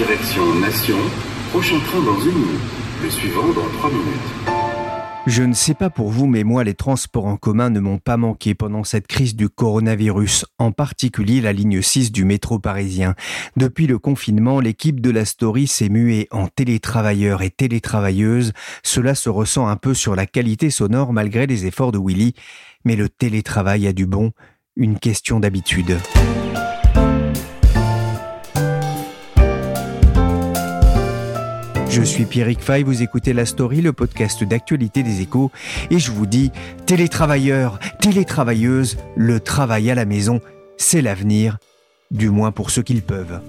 Direction Nation, prochain train dans une minute, le suivant dans trois minutes. Je ne sais pas pour vous, mais moi, les transports en commun ne m'ont pas manqué pendant cette crise du coronavirus, en particulier la ligne 6 du métro parisien. Depuis le confinement, l'équipe de la Story s'est muée en télétravailleurs et télétravailleuses. Cela se ressent un peu sur la qualité sonore malgré les efforts de Willy. Mais le télétravail a du bon, une question d'habitude. Je suis Pierrick Fay, vous écoutez La Story, le podcast d'actualité des échos, et je vous dis, télétravailleurs, télétravailleuses, le travail à la maison, c'est l'avenir, du moins pour ceux qui le peuvent.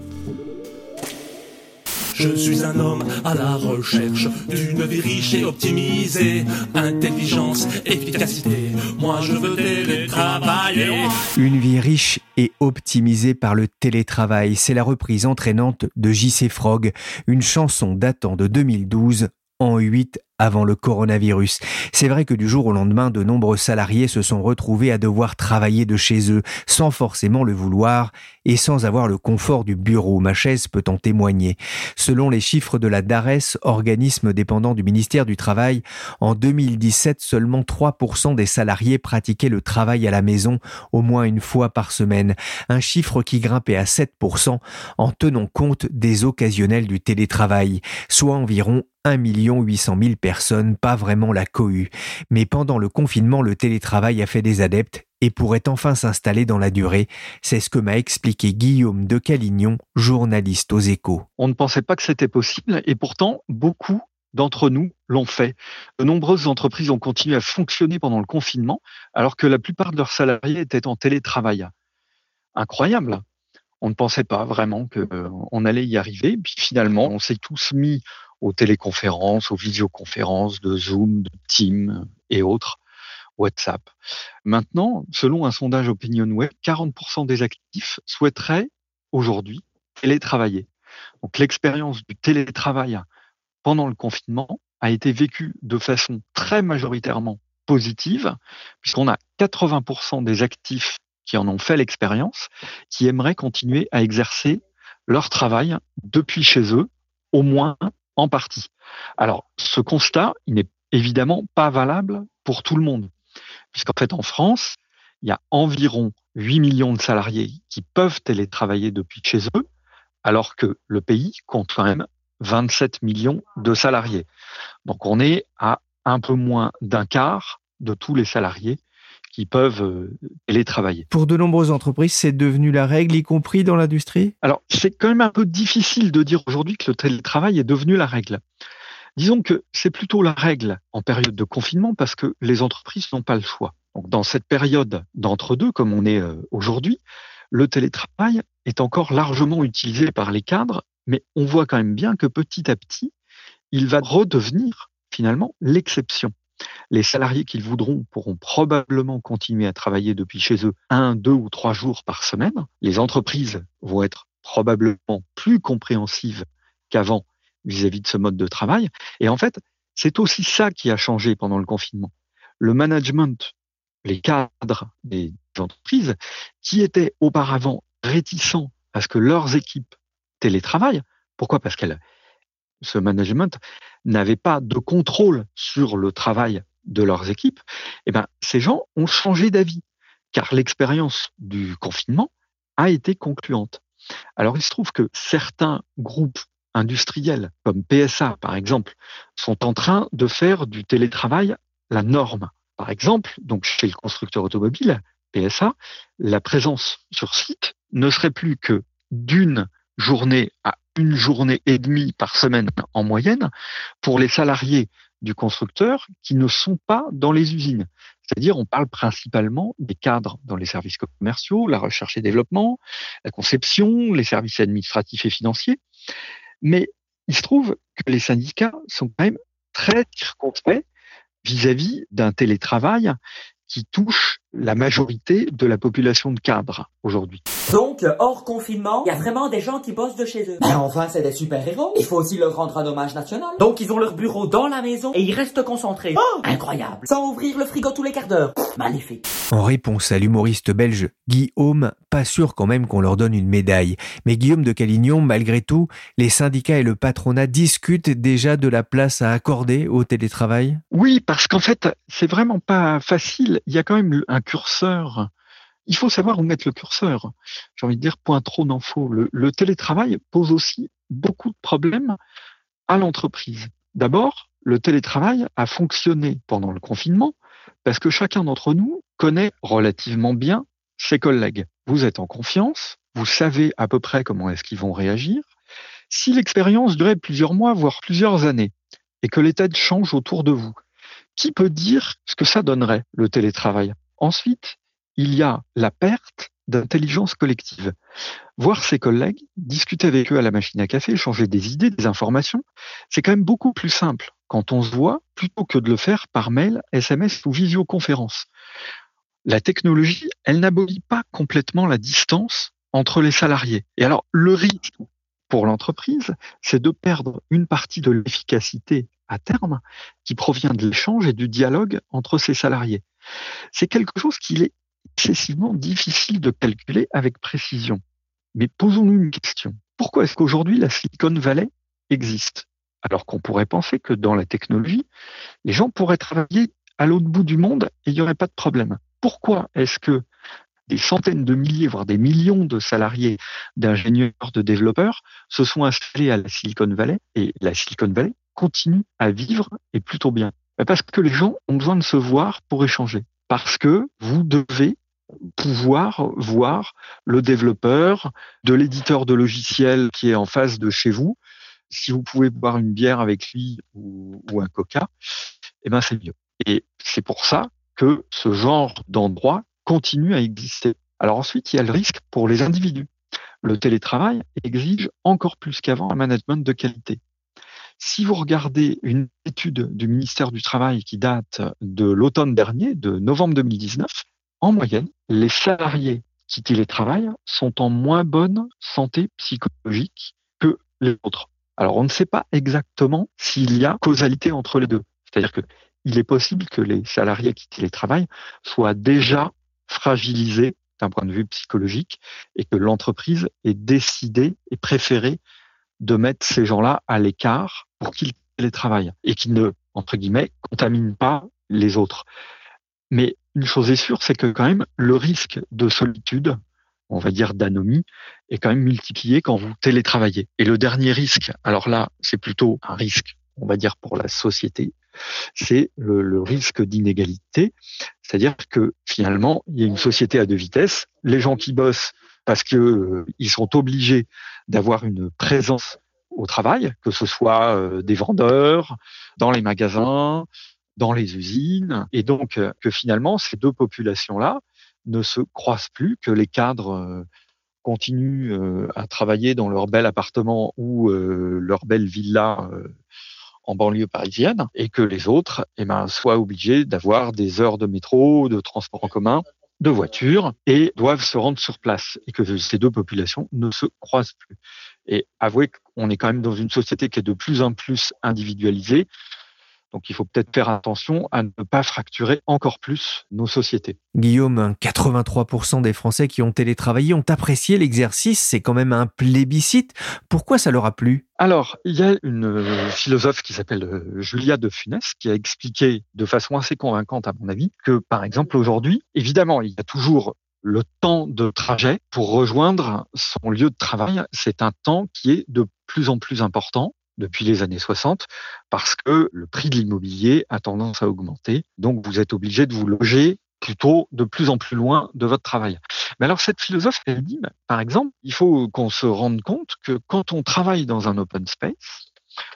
Je suis un homme à la recherche d'une vie riche et optimisée. Intelligence, efficacité, moi je veux télétravailler. Une vie riche et optimisée par le télétravail, c'est la reprise entraînante de JC Frog, une chanson datant de 2012 en 8 avant le coronavirus. C'est vrai que du jour au lendemain, de nombreux salariés se sont retrouvés à devoir travailler de chez eux, sans forcément le vouloir et sans avoir le confort du bureau. Ma chaise peut en témoigner. Selon les chiffres de la DARES, organisme dépendant du ministère du Travail, en 2017, seulement 3% des salariés pratiquaient le travail à la maison au moins une fois par semaine. Un chiffre qui grimpait à 7% en tenant compte des occasionnels du télétravail, soit environ 1 800 000 personnes, pas vraiment la cohue. Mais pendant le confinement, le télétravail a fait des adeptes et pourrait enfin s'installer dans la durée. C'est ce que m'a expliqué Guillaume de Calignon, journaliste aux échos. On ne pensait pas que c'était possible et pourtant beaucoup d'entre nous l'ont fait. De nombreuses entreprises ont continué à fonctionner pendant le confinement alors que la plupart de leurs salariés étaient en télétravail. Incroyable. On ne pensait pas vraiment qu'on allait y arriver. Puis finalement, on s'est tous mis aux téléconférences, aux visioconférences de Zoom, de Teams et autres, WhatsApp. Maintenant, selon un sondage OpinionWay, 40% des actifs souhaiteraient aujourd'hui télétravailler. Donc l'expérience du télétravail pendant le confinement a été vécue de façon très majoritairement positive, puisqu'on a 80% des actifs qui en ont fait l'expérience, qui aimeraient continuer à exercer leur travail depuis chez eux, au moins en partie. Alors, ce constat, il n'est évidemment pas valable pour tout le monde, puisqu'en fait, en France, il y a environ 8 millions de salariés qui peuvent télétravailler depuis chez eux, alors que le pays compte quand même 27 millions de salariés. Donc, on est à un peu moins d'un quart de tous les salariés qui peuvent euh, télétravailler. Pour de nombreuses entreprises, c'est devenu la règle, y compris dans l'industrie? Alors, c'est quand même un peu difficile de dire aujourd'hui que le télétravail est devenu la règle. Disons que c'est plutôt la règle en période de confinement parce que les entreprises n'ont pas le choix. Donc, dans cette période d'entre-deux, comme on est euh, aujourd'hui, le télétravail est encore largement utilisé par les cadres, mais on voit quand même bien que petit à petit, il va redevenir finalement l'exception. Les salariés qu'ils voudront pourront probablement continuer à travailler depuis chez eux un, deux ou trois jours par semaine. Les entreprises vont être probablement plus compréhensives qu'avant vis-à-vis de ce mode de travail. Et en fait, c'est aussi ça qui a changé pendant le confinement. Le management, les cadres des entreprises, qui étaient auparavant réticents à ce que leurs équipes télétravaillent. Pourquoi? Parce qu'elles ce management n'avait pas de contrôle sur le travail de leurs équipes, eh ben, ces gens ont changé d'avis, car l'expérience du confinement a été concluante. Alors il se trouve que certains groupes industriels, comme PSA par exemple, sont en train de faire du télétravail la norme. Par exemple, donc chez le constructeur automobile, PSA, la présence sur site ne serait plus que d'une journée à une journée et demie par semaine en moyenne pour les salariés du constructeur qui ne sont pas dans les usines. C'est-à-dire, on parle principalement des cadres dans les services commerciaux, la recherche et développement, la conception, les services administratifs et financiers. Mais il se trouve que les syndicats sont quand même très circonspects vis-à-vis d'un télétravail qui touche la majorité de la population de cadres aujourd'hui. Donc, hors confinement, il y a vraiment des gens qui bossent de chez eux. Mais enfin, c'est des super-héros. Il faut aussi leur rendre un hommage national. Donc, ils ont leur bureau dans la maison et ils restent concentrés. Oh, incroyable. Sans ouvrir le frigo tous les quarts d'heure. Magnifique. En réponse à l'humoriste belge Guillaume, pas sûr quand même qu'on leur donne une médaille. Mais Guillaume de Calignon, malgré tout, les syndicats et le patronat discutent déjà de la place à accorder au télétravail? Oui, parce qu'en fait, c'est vraiment pas facile. Il y a quand même un curseur. Il faut savoir où mettre le curseur. J'ai envie de dire, point trop d'infos. Le, le télétravail pose aussi beaucoup de problèmes à l'entreprise. D'abord, le télétravail a fonctionné pendant le confinement parce que chacun d'entre nous connaît relativement bien ses collègues. Vous êtes en confiance, vous savez à peu près comment est-ce qu'ils vont réagir. Si l'expérience durait plusieurs mois, voire plusieurs années, et que l'état change autour de vous, qui peut dire ce que ça donnerait, le télétravail? Ensuite, il y a la perte d'intelligence collective. Voir ses collègues, discuter avec eux à la machine à café, échanger des idées, des informations, c'est quand même beaucoup plus simple quand on se voit plutôt que de le faire par mail, SMS ou visioconférence. La technologie, elle n'abolit pas complètement la distance entre les salariés. Et alors, le risque pour l'entreprise, c'est de perdre une partie de l'efficacité à terme qui provient de l'échange et du dialogue entre ses salariés. C'est quelque chose qu'il est excessivement difficile de calculer avec précision. Mais posons-nous une question. Pourquoi est-ce qu'aujourd'hui la Silicon Valley existe? Alors qu'on pourrait penser que dans la technologie, les gens pourraient travailler à l'autre bout du monde et il n'y aurait pas de problème. Pourquoi est-ce que des centaines de milliers, voire des millions de salariés, d'ingénieurs, de développeurs se sont installés à la Silicon Valley et la Silicon Valley continue à vivre et plutôt bien Parce que les gens ont besoin de se voir pour échanger. Parce que vous devez pouvoir voir le développeur, de l'éditeur de logiciels qui est en face de chez vous. Si vous pouvez boire une bière avec lui ou, un coca, eh ben c'est mieux. Et c'est pour ça que ce genre d'endroit continue à exister. Alors ensuite, il y a le risque pour les individus. Le télétravail exige encore plus qu'avant un management de qualité. Si vous regardez une étude du ministère du Travail qui date de l'automne dernier, de novembre 2019, en moyenne, les salariés qui télétravaillent sont en moins bonne santé psychologique que les autres. Alors, on ne sait pas exactement s'il y a causalité entre les deux. C'est-à-dire que il est possible que les salariés qui télétravaillent soient déjà fragilisés d'un point de vue psychologique et que l'entreprise ait décidé et préféré de mettre ces gens-là à l'écart pour qu'ils télétravaillent et qu'ils ne, entre guillemets, contaminent pas les autres. Mais une chose est sûre, c'est que quand même le risque de solitude, on va dire d'anomie, est quand même multiplié quand vous télétravaillez. Et le dernier risque, alors là, c'est plutôt un risque, on va dire, pour la société, c'est le, risque d'inégalité. C'est-à-dire que finalement, il y a une société à deux vitesses. Les gens qui bossent parce que euh, ils sont obligés d'avoir une présence au travail, que ce soit euh, des vendeurs, dans les magasins, dans les usines, et donc euh, que finalement ces deux populations-là ne se croisent plus, que les cadres continuent à travailler dans leur bel appartement ou leur belle villa en banlieue parisienne, et que les autres eh ben, soient obligés d'avoir des heures de métro, de transport en commun, de voitures et doivent se rendre sur place et que ces deux populations ne se croisent plus. Et avouez qu'on est quand même dans une société qui est de plus en plus individualisée. Donc il faut peut-être faire attention à ne pas fracturer encore plus nos sociétés. Guillaume, 83% des Français qui ont télétravaillé ont apprécié l'exercice. C'est quand même un plébiscite. Pourquoi ça leur a plu? Alors, il y a une euh, philosophe qui s'appelle euh, Julia de Funès qui a expliqué de façon assez convaincante, à mon avis, que par exemple aujourd'hui, évidemment, il y a toujours le temps de trajet pour rejoindre son lieu de travail. C'est un temps qui est de plus en plus important depuis les années 60 parce que le prix de l'immobilier a tendance à augmenter. Donc, vous êtes obligé de vous loger plutôt de plus en plus loin de votre travail. Mais alors cette philosophe, elle dit, par exemple, il faut qu'on se rende compte que quand on travaille dans un open space,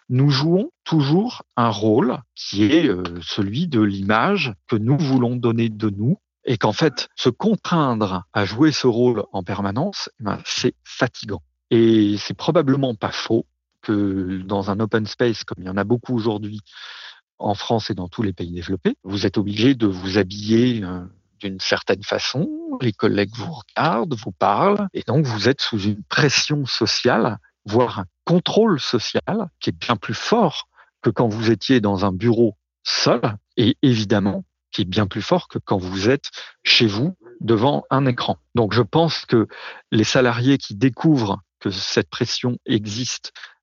nous jouons toujours un rôle qui est euh, celui de l'image que nous voulons donner de nous et qu'en fait, se contraindre à jouer ce rôle en permanence, eh ben, c'est fatigant. Et c'est probablement pas faux que dans un open space, comme il y en a beaucoup aujourd'hui en France et dans tous les pays développés, vous êtes obligé de vous habiller euh, d'une certaine façon, les collègues vous regardent, vous parlent, et donc vous êtes sous une pression sociale, voire un contrôle social qui est bien plus fort que quand vous étiez dans un bureau seul, et évidemment qui est bien plus fort que quand vous êtes chez vous devant un écran. Donc je pense que les salariés qui découvrent que cette pression existe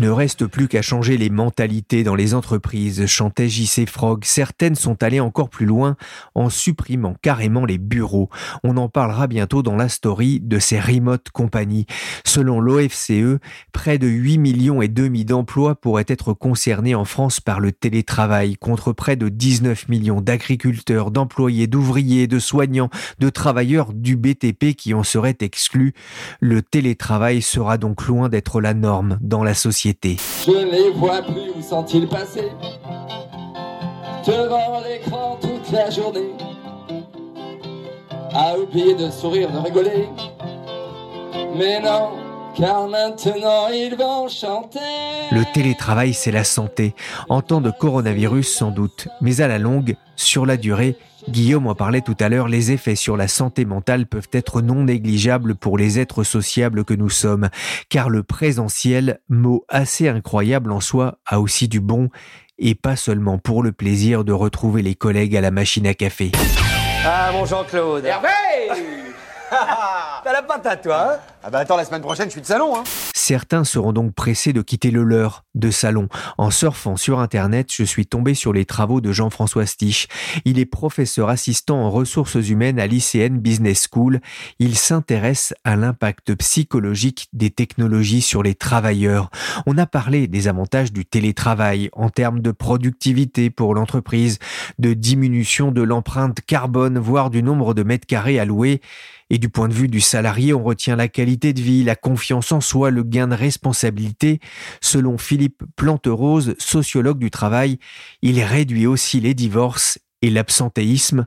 mentalités. Ne reste plus qu'à changer les mentalités dans les entreprises, chantait JC Frog. Certaines sont allées encore plus loin en supprimant carrément les bureaux. On en parlera bientôt dans la story de ces remote compagnies. Selon l'OFCE, près de 8 millions et demi d'emplois pourraient être concernés en France par le télétravail, contre près de 19 millions d'agriculteurs, d'employés, d'ouvriers, de soignants, de travailleurs du BTP qui en seraient exclus. Le télétravail sera donc loin d'être la norme dans la société. Je ne les vois plus, où sont-ils passés Devant l'écran toute la journée, à oublier de sourire, de rigoler. Mais non, car maintenant ils vont chanter. Le télétravail, c'est la santé. En temps de coronavirus, sans doute. Mais à la longue, sur la durée, Guillaume en parlait tout à l'heure, les effets sur la santé mentale peuvent être non négligeables pour les êtres sociables que nous sommes, car le présentiel, mot assez incroyable en soi, a aussi du bon, et pas seulement pour le plaisir de retrouver les collègues à la machine à café. Ah mon Jean-Claude Hervé T'as la patate toi hein Ah bah attends, la semaine prochaine je suis de salon hein Certains seront donc pressés de quitter le leur de salon. En surfant sur Internet, je suis tombé sur les travaux de Jean-François Stich. Il est professeur assistant en ressources humaines à l'ICN Business School. Il s'intéresse à l'impact psychologique des technologies sur les travailleurs. On a parlé des avantages du télétravail en termes de productivité pour l'entreprise, de diminution de l'empreinte carbone, voire du nombre de mètres carrés alloués. Et du point de vue du salarié, on retient la qualité de vie, la confiance en soi, le gain de responsabilité. Selon Philippe Planterose, sociologue du travail, il réduit aussi les divorces et l'absentéisme.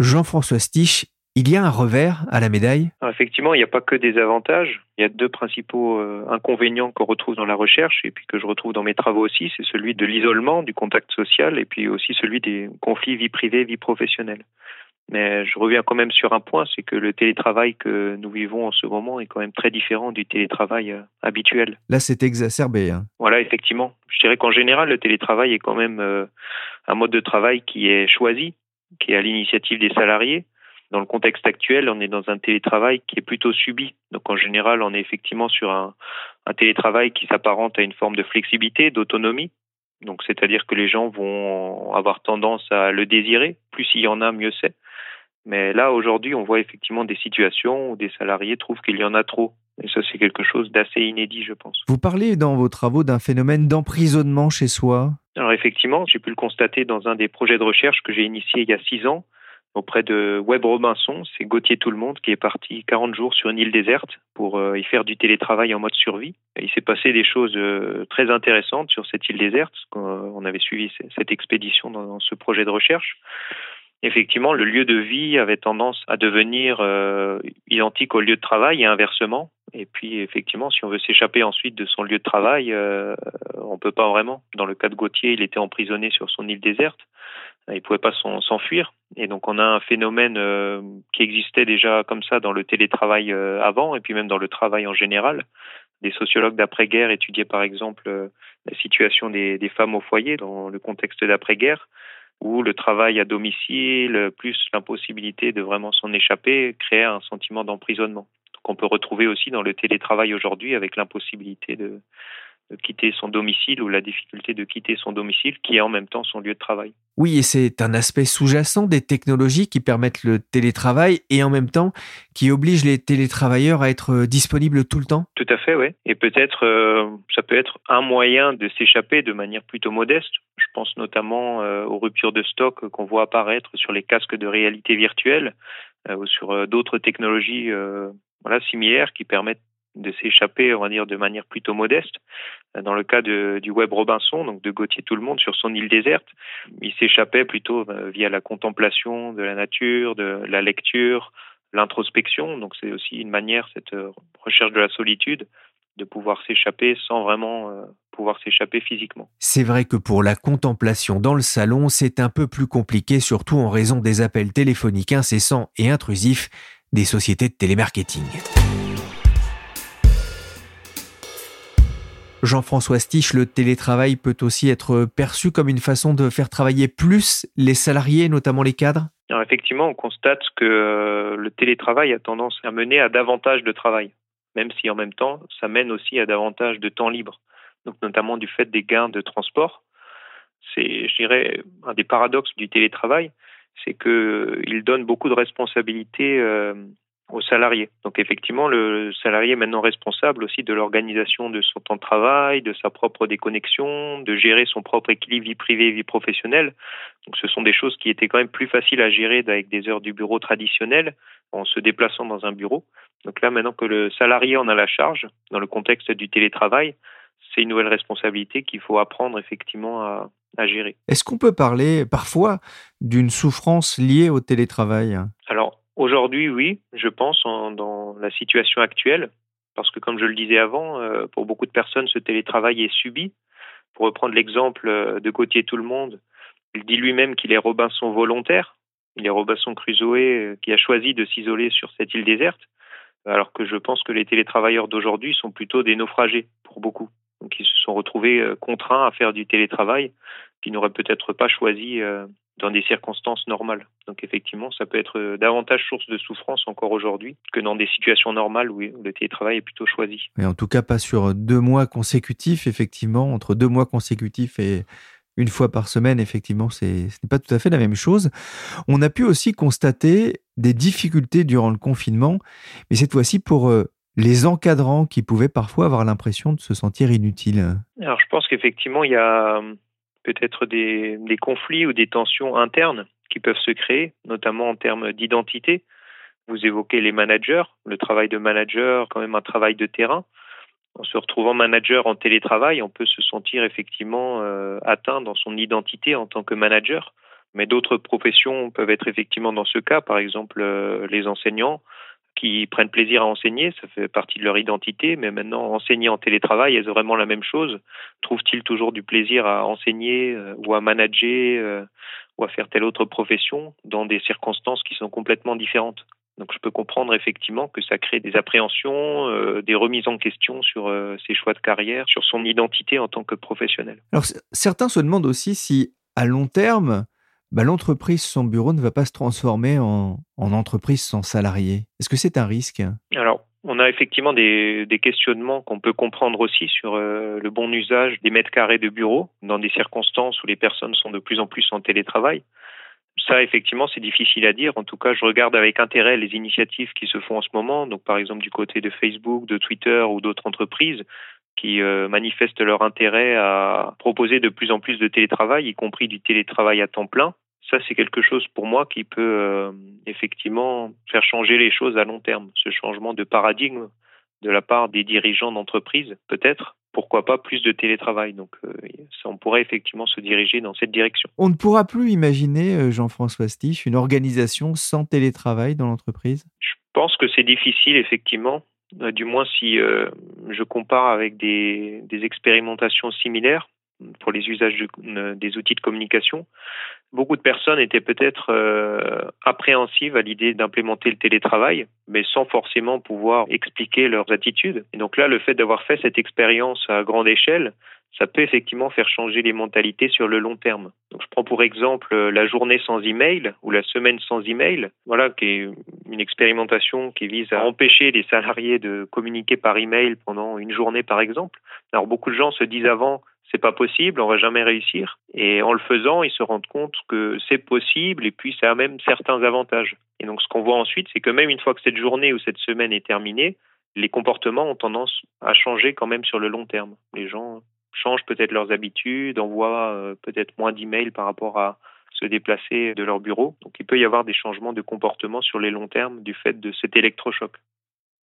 Jean-François Stich, il y a un revers à la médaille? Effectivement, il n'y a pas que des avantages. Il y a deux principaux euh, inconvénients qu'on retrouve dans la recherche et puis que je retrouve dans mes travaux aussi. C'est celui de l'isolement, du contact social et puis aussi celui des conflits vie privée, vie professionnelle. Mais je reviens quand même sur un point, c'est que le télétravail que nous vivons en ce moment est quand même très différent du télétravail euh, habituel. Là, c'est exacerbé. Hein. Voilà, effectivement. Je dirais qu'en général, le télétravail est quand même euh, un mode de travail qui est choisi, qui est à l'initiative des salariés. Dans le contexte actuel, on est dans un télétravail qui est plutôt subi. Donc en général, on est effectivement sur un, un télétravail qui s'apparente à une forme de flexibilité, d'autonomie. Donc c'est-à-dire que les gens vont avoir tendance à le désirer. Plus il y en a, mieux c'est. Mais là, aujourd'hui, on voit effectivement des situations où des salariés trouvent qu'il y en a trop. Et ça, c'est quelque chose d'assez inédit, je pense. Vous parlez dans vos travaux d'un phénomène d'emprisonnement chez soi Alors effectivement, j'ai pu le constater dans un des projets de recherche que j'ai initié il y a six ans auprès de Web Robinson. C'est Gauthier Tout le Monde qui est parti 40 jours sur une île déserte pour euh, y faire du télétravail en mode survie. Et il s'est passé des choses euh, très intéressantes sur cette île déserte. On avait suivi cette expédition dans ce projet de recherche. Effectivement, le lieu de vie avait tendance à devenir euh, identique au lieu de travail et inversement. Et puis, effectivement, si on veut s'échapper ensuite de son lieu de travail, euh, on peut pas vraiment. Dans le cas de Gauthier, il était emprisonné sur son île déserte. Il pouvait pas s'enfuir. Et donc, on a un phénomène euh, qui existait déjà comme ça dans le télétravail avant, et puis même dans le travail en général. Des sociologues d'après-guerre étudiaient par exemple la situation des femmes au foyer dans le contexte d'après-guerre où le travail à domicile, plus l'impossibilité de vraiment s'en échapper, créait un sentiment d'emprisonnement. Donc on peut retrouver aussi dans le télétravail aujourd'hui avec l'impossibilité de, de quitter son domicile ou la difficulté de quitter son domicile qui est en même temps son lieu de travail. Oui, et c'est un aspect sous-jacent des technologies qui permettent le télétravail et en même temps qui obligent les télétravailleurs à être disponibles tout le temps Tout à fait, oui. Et peut-être, euh, ça peut être un moyen de s'échapper de manière plutôt modeste. Je pense notamment euh, aux ruptures de stock qu'on voit apparaître sur les casques de réalité virtuelle euh, ou sur d'autres technologies voilà, similaires qui permettent de s'échapper, on va dire, de manière plutôt modeste. Dans le cas du Web Robinson, donc de Gauthier Tout le Monde sur son île déserte, il s'échappait plutôt euh, via la contemplation de la nature, de la lecture, l'introspection. Donc c'est aussi une manière, cette euh, recherche de la solitude, de pouvoir s'échapper sans vraiment euh, pouvoir s'échapper physiquement. C'est vrai que pour la contemplation dans le salon, c'est un peu plus compliqué, surtout en raison des appels téléphoniques incessants et intrusifs des sociétés de télémarketing. Jean-François Stich, le télétravail peut aussi être perçu comme une façon de faire travailler plus les salariés, notamment les cadres? Effectivement, on constate que euh, le télétravail a tendance à mener à davantage de travail, même si en même temps, ça mène aussi à davantage de temps libre, donc notamment du fait des gains de transport. C'est, je dirais, un des paradoxes du télétravail, c'est qu'il donne beaucoup de responsabilités euh, aux salariés. Donc effectivement, le salarié est maintenant responsable aussi de l'organisation de son temps de travail, de sa propre déconnexion, de gérer son propre équilibre vie privée vie professionnelle. Donc ce sont des choses qui étaient quand même plus faciles à gérer avec des heures du bureau traditionnelles en se déplaçant dans un bureau. Donc là, maintenant que le salarié en a la charge, dans le contexte du télétravail, c'est une nouvelle responsabilité qu'il faut apprendre effectivement à, à gérer. Est-ce qu'on peut parler parfois d'une souffrance liée au télétravail? Alors, Aujourd'hui, oui, je pense, dans la situation actuelle, parce que comme je le disais avant, euh, pour beaucoup de personnes, ce télétravail est subi. Pour reprendre l'exemple euh, de Gauthier Tout le Monde, il dit lui-même qu'il est Robinson volontaire. Il est Robinson Crusoe euh, qui a choisi de s'isoler sur cette île déserte, alors que je pense que les télétravailleurs d'aujourd'hui sont plutôt des naufragés pour beaucoup. Donc ils se sont retrouvés contraints à faire du télétravail qu'ils n'auraient peut-être pas choisi dans des circonstances normales. Donc effectivement, ça peut être davantage source de souffrance encore aujourd'hui que dans des situations normales où le télétravail est plutôt choisi. Mais en tout cas, pas sur deux mois consécutifs, effectivement, entre deux mois consécutifs et une fois par semaine, effectivement, ce n'est pas tout à fait la même chose. On a pu aussi constater des difficultés durant le confinement, mais cette fois-ci pour euh, les encadrants qui pouvaient parfois avoir l'impression de se sentir inutiles. Alors je pense qu'effectivement, il y a peut-être des, conflits ou des tensions internes qui peuvent se créer, notamment en termes d'identité. Vous évoquez les managers, le travail de manager, quand même un travail de terrain. En se retrouvant manager en télétravail, on peut se sentir effectivement euh, atteint dans son identité en tant que manager. Mais d'autres professions peuvent être effectivement dans ce cas, par exemple euh, les enseignants qui prennent plaisir à enseigner, ça fait partie de leur identité, mais maintenant enseigner en télétravail, est-ce vraiment la même chose? Trouvent-ils toujours du plaisir à enseigner euh, ou à manager euh, ou à faire telle autre profession dans des circonstances qui sont complètement différentes? Donc je peux comprendre effectivement que ça crée des appréhensions, euh, des remises en question sur ses choix de carrière, sur son identité en tant que professionnel. Alors certains se demandent aussi si à long terme, bah, l'entreprise sans bureau ne va pas se transformer en, entreprise sans salarié. Est-ce que c'est un risque? Alors, on a effectivement des, questionnements qu'on peut comprendre aussi sur euh, le bon usage des mètres carrés de bureau dans des circonstances où les personnes sont de plus en plus en télétravail. Ça, effectivement, c'est difficile à dire. En tout cas, je regarde avec intérêt les initiatives qui se font en ce moment. Donc, par exemple, du côté de Facebook, de Twitter ou d'autres entreprises qui euh, manifestent leur intérêt à proposer de plus en plus de télétravail, y compris du télétravail à temps plein. Ça, c'est quelque chose pour moi qui peut euh, effectivement faire changer les choses à long terme. Ce changement de paradigme de la part des dirigeants d'entreprise, peut-être, pourquoi pas plus de télétravail. Donc on pourrait effectivement se diriger dans cette direction. On ne pourra plus imaginer, Jean-François Stich, une organisation sans télétravail dans l'entreprise? Je pense que c'est difficile effectivement. Du moins si je compare avec des, expérimentations similaires pour les usages des outils de communication. Beaucoup de personnes étaient peut-être euh, appréhensives à l'idée d'implémenter le télétravail, mais sans forcément pouvoir expliquer leurs attitudes. Et donc là, le fait d'avoir fait cette expérience à grande échelle, ça peut effectivement faire changer les mentalités sur le long terme. Donc, je prends pour exemple euh, la journée sans email ou la semaine sans email, voilà, qui est une expérimentation qui vise à empêcher les salariés de communiquer par email pendant une journée, par exemple. Alors, beaucoup de gens se disent avant, c'est pas possible, on va jamais réussir. Et en le faisant, ils se rendent compte que c'est possible et puis ça a même certains avantages. Et donc, ce qu'on voit ensuite, c'est que même une fois que cette journée ou cette semaine est terminée, les comportements ont tendance à changer quand même sur le long terme. Les gens changent peut-être leurs habitudes, envoient euh, peut-être moins d'emails par rapport à se déplacer de leur bureau. Donc, il peut y avoir des changements de comportement sur les longs termes du fait de cet électrochoc.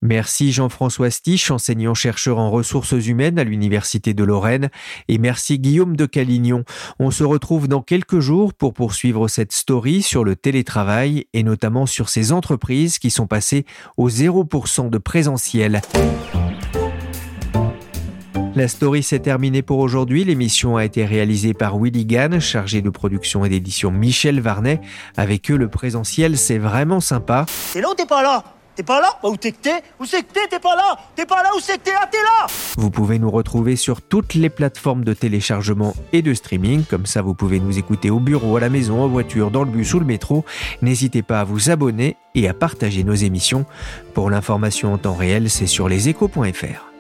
Merci Jean-François Stich, enseignant-chercheur en ressources humaines à l'Université de Lorraine, et merci Guillaume de Calignon. On se retrouve dans quelques jours pour poursuivre cette story sur le télétravail et notamment sur ces entreprises qui sont passées au 0% de présentiel. La story s'est terminée pour aujourd'hui. L'émission a été réalisée par Willy Gann, chargé de production et d'édition Michel Varnet. Avec eux, le présentiel, c'est vraiment sympa. C'est là ou t'es pas là? T'es pas là? Bah, Où t'es que t'es? Où c'est que t'es? T'es pas là? T'es pas là? Où c'est que t'es? Ah, t'es là Vous pouvez nous retrouver sur toutes les plateformes de téléchargement et de streaming. Comme ça, vous pouvez nous écouter au bureau, à la maison, en voiture, dans le bus ou le métro. N'hésitez pas à vous abonner et à partager nos émissions. Pour l'information en temps réel, c'est sur leséchos.fr.